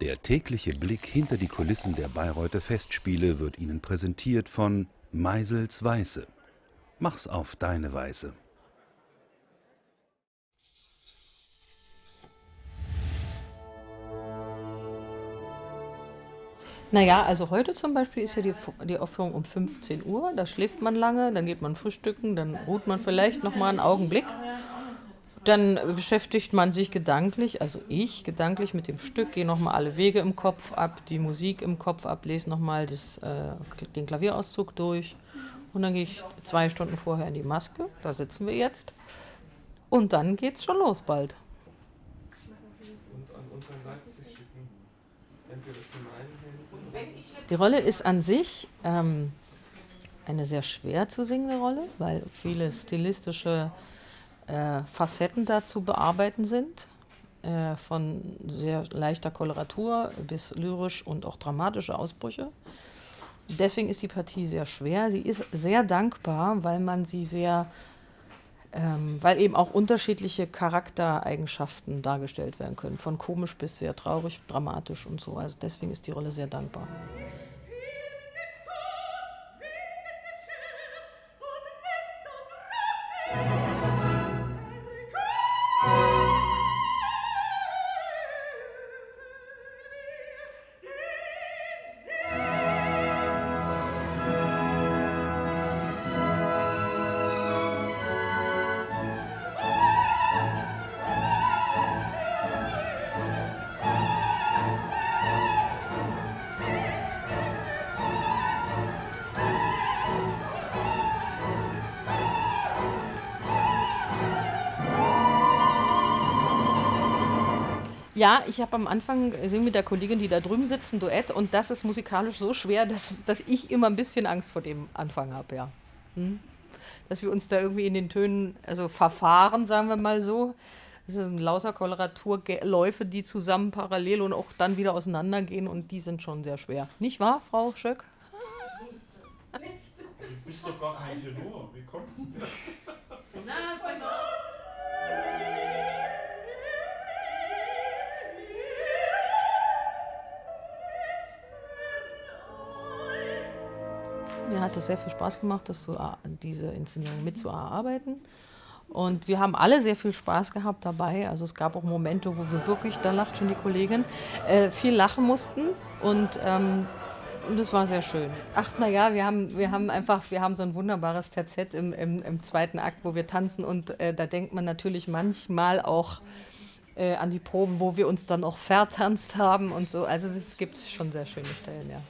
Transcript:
Der tägliche Blick hinter die Kulissen der Bayreuther Festspiele wird Ihnen präsentiert von Meisels Weiße. Mach's auf deine Weise. Naja, also heute zum Beispiel ist ja die, die Aufführung um 15 Uhr. Da schläft man lange, dann geht man frühstücken, dann ruht man vielleicht noch mal einen Augenblick. Dann beschäftigt man sich gedanklich, also ich gedanklich mit dem Stück, gehe nochmal alle Wege im Kopf ab, die Musik im Kopf ab, lese nochmal äh, den Klavierauszug durch. Und dann gehe ich zwei Stunden vorher in die Maske, da sitzen wir jetzt. Und dann geht's schon los bald. Die Rolle ist an sich ähm, eine sehr schwer zu singende Rolle, weil viele stilistische äh, Facetten da zu bearbeiten sind. Äh, von sehr leichter Koloratur bis lyrisch und auch dramatische Ausbrüche. Deswegen ist die Partie sehr schwer. Sie ist sehr dankbar, weil man sie sehr, ähm, weil eben auch unterschiedliche Charaktereigenschaften dargestellt werden können, von komisch bis sehr traurig, dramatisch und so. Also deswegen ist die Rolle sehr dankbar. Ja, ich habe am Anfang gesehen mit der Kollegin, die da drüben sitzt, ein Duett und das ist musikalisch so schwer, dass, dass ich immer ein bisschen Angst vor dem Anfang habe, ja. Hm? Dass wir uns da irgendwie in den Tönen, also verfahren, sagen wir mal so. Das sind lauter Koloraturläufe, die zusammen parallel und auch dann wieder auseinandergehen und die sind schon sehr schwer. Nicht wahr, Frau Schöck? Du bist doch gar kein Tenor. Wie kommt denn das? Na, Mir hat es sehr viel Spaß gemacht, das zu, diese Inszenierung mitzuarbeiten. Und wir haben alle sehr viel Spaß gehabt dabei. Also es gab auch Momente, wo wir wirklich, da lacht schon die Kollegin, äh, viel lachen mussten. Und ähm, es war sehr schön. Ach, naja, wir haben, wir haben einfach, wir haben so ein wunderbares Terzett im, im, im zweiten Akt, wo wir tanzen. Und äh, da denkt man natürlich manchmal auch äh, an die Proben, wo wir uns dann auch vertanzt haben und so. Also es gibt schon sehr schöne Stellen, ja.